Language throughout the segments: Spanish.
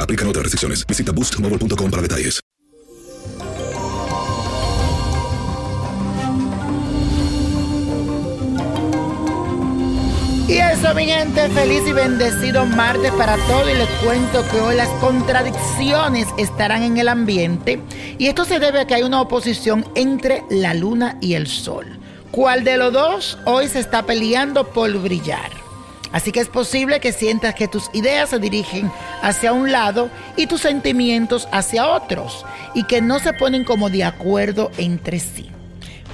Aplican otras restricciones. Visita boostmobile.com para detalles. Y eso, mi gente, feliz y bendecido martes para todos. Y les cuento que hoy las contradicciones estarán en el ambiente. Y esto se debe a que hay una oposición entre la luna y el sol. ¿Cuál de los dos hoy se está peleando por brillar? Así que es posible que sientas que tus ideas se dirigen hacia un lado y tus sentimientos hacia otros. Y que no se ponen como de acuerdo entre sí.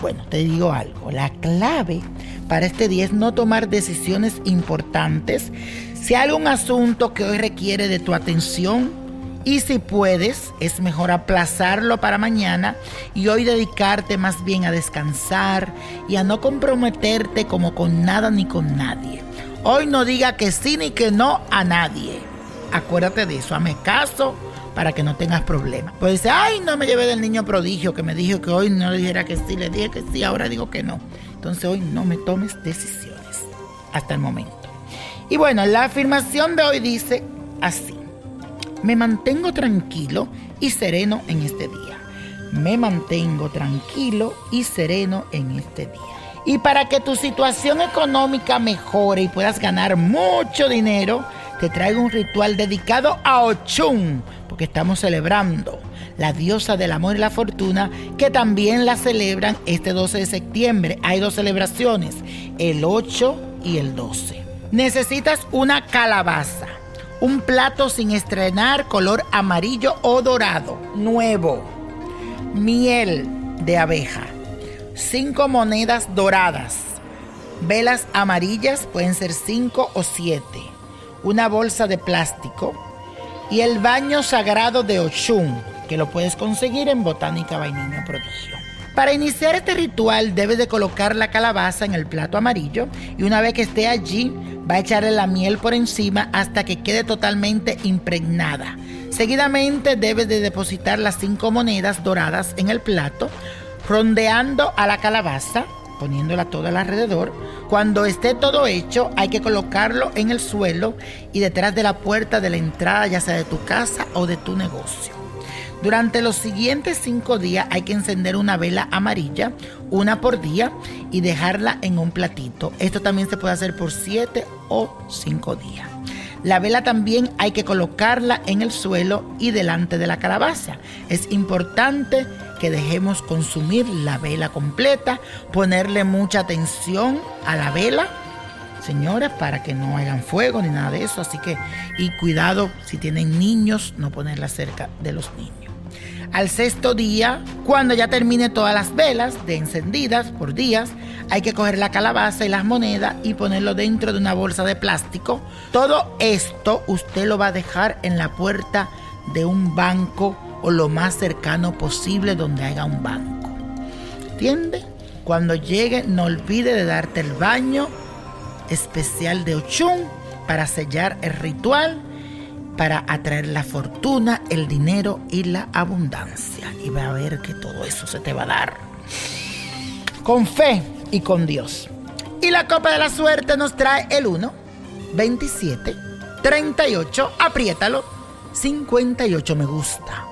Bueno, te digo algo, la clave para este día es no tomar decisiones importantes. Si hay algún asunto que hoy requiere de tu atención y si puedes, es mejor aplazarlo para mañana y hoy dedicarte más bien a descansar y a no comprometerte como con nada ni con nadie. Hoy no diga que sí ni que no a nadie. Acuérdate de eso, hazme caso para que no tengas problemas. Pues dice, ay, no me llevé del niño prodigio que me dijo que hoy no le dijera que sí, le dije que sí, ahora digo que no. Entonces hoy no me tomes decisiones hasta el momento. Y bueno, la afirmación de hoy dice así. Me mantengo tranquilo y sereno en este día. Me mantengo tranquilo y sereno en este día. Y para que tu situación económica mejore y puedas ganar mucho dinero, te traigo un ritual dedicado a Ochun, porque estamos celebrando la diosa del amor y la fortuna, que también la celebran este 12 de septiembre. Hay dos celebraciones, el 8 y el 12. Necesitas una calabaza, un plato sin estrenar color amarillo o dorado, nuevo, miel de abeja, cinco monedas doradas, velas amarillas, pueden ser cinco o siete, una bolsa de plástico y el baño sagrado de Ochun, que lo puedes conseguir en Botánica Vainilla Prodigio. Para iniciar este ritual debes de colocar la calabaza en el plato amarillo y una vez que esté allí va a echarle la miel por encima hasta que quede totalmente impregnada. Seguidamente debes de depositar las cinco monedas doradas en el plato, rondeando a la calabaza, poniéndola toda alrededor. Cuando esté todo hecho, hay que colocarlo en el suelo y detrás de la puerta de la entrada, ya sea de tu casa o de tu negocio. Durante los siguientes cinco días hay que encender una vela amarilla, una por día, y dejarla en un platito. Esto también se puede hacer por siete o cinco días. La vela también hay que colocarla en el suelo y delante de la calabaza. Es importante que dejemos consumir la vela completa, ponerle mucha atención a la vela señores, para que no hagan fuego ni nada de eso. Así que, y cuidado si tienen niños, no ponerla cerca de los niños. Al sexto día, cuando ya termine todas las velas de encendidas por días, hay que coger la calabaza y las monedas y ponerlo dentro de una bolsa de plástico. Todo esto usted lo va a dejar en la puerta de un banco o lo más cercano posible donde haya un banco. ¿Entiende? Cuando llegue, no olvide de darte el baño especial de Ochun para sellar el ritual, para atraer la fortuna, el dinero y la abundancia. Y va a ver que todo eso se te va a dar. Con fe y con Dios. Y la copa de la suerte nos trae el 1, 27, 38, apriétalo, 58 me gusta.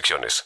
restricciones.